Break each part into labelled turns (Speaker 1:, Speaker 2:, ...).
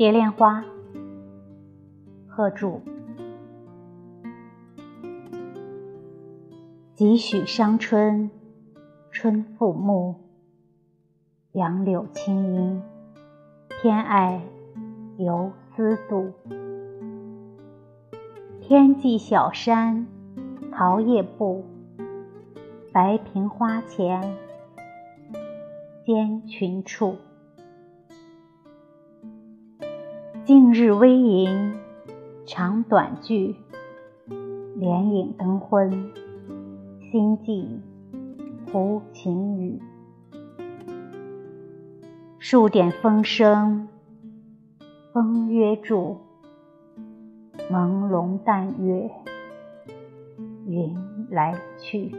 Speaker 1: 蝶恋花，贺铸。几许伤春，春复暮。杨柳青阴，偏爱游丝度。天际小山，桃叶步。白萍花前，间群处。近日微吟，长短句，莲影灯昏，心悸胡晴雨。数点风声，风约住，朦胧淡月，云来去。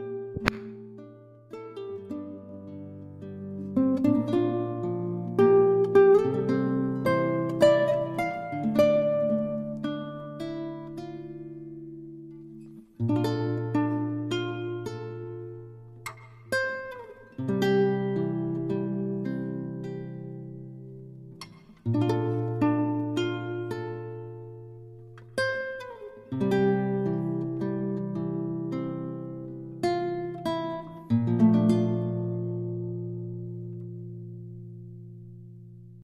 Speaker 1: Música